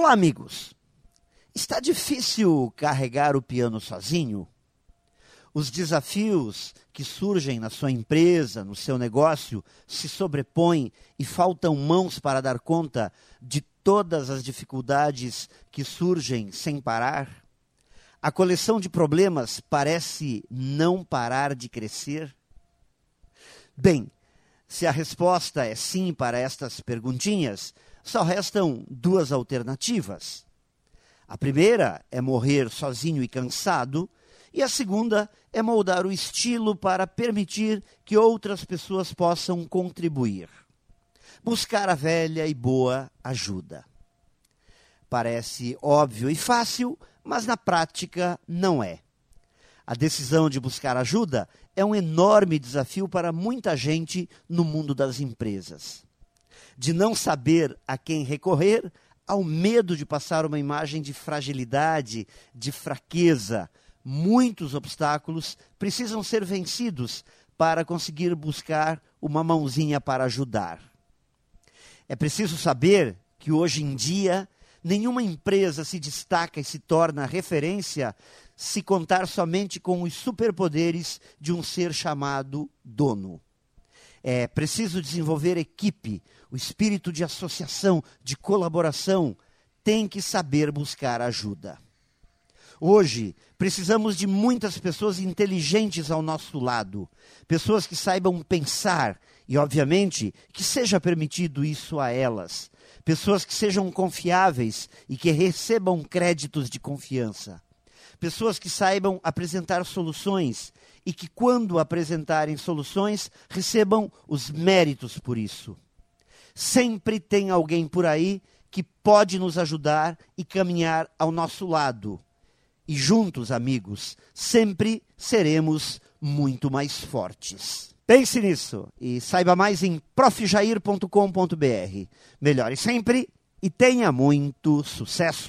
Olá, amigos. Está difícil carregar o piano sozinho? Os desafios que surgem na sua empresa, no seu negócio, se sobrepõem e faltam mãos para dar conta de todas as dificuldades que surgem sem parar? A coleção de problemas parece não parar de crescer? Bem, se a resposta é sim para estas perguntinhas, só restam duas alternativas. A primeira é morrer sozinho e cansado, e a segunda é moldar o estilo para permitir que outras pessoas possam contribuir. Buscar a velha e boa ajuda. Parece óbvio e fácil, mas na prática não é. A decisão de buscar ajuda é um enorme desafio para muita gente no mundo das empresas de não saber a quem recorrer, ao medo de passar uma imagem de fragilidade, de fraqueza. Muitos obstáculos precisam ser vencidos para conseguir buscar uma mãozinha para ajudar. É preciso saber que hoje em dia nenhuma empresa se destaca e se torna referência se contar somente com os superpoderes de um ser chamado dono. É preciso desenvolver equipe, o espírito de associação, de colaboração, tem que saber buscar ajuda. Hoje, precisamos de muitas pessoas inteligentes ao nosso lado, pessoas que saibam pensar e, obviamente, que seja permitido isso a elas, pessoas que sejam confiáveis e que recebam créditos de confiança, pessoas que saibam apresentar soluções e que, quando apresentarem soluções, recebam os méritos por isso. Sempre tem alguém por aí que pode nos ajudar e caminhar ao nosso lado. E juntos, amigos, sempre seremos muito mais fortes. Pense nisso e saiba mais em profjair.com.br. Melhore sempre e tenha muito sucesso!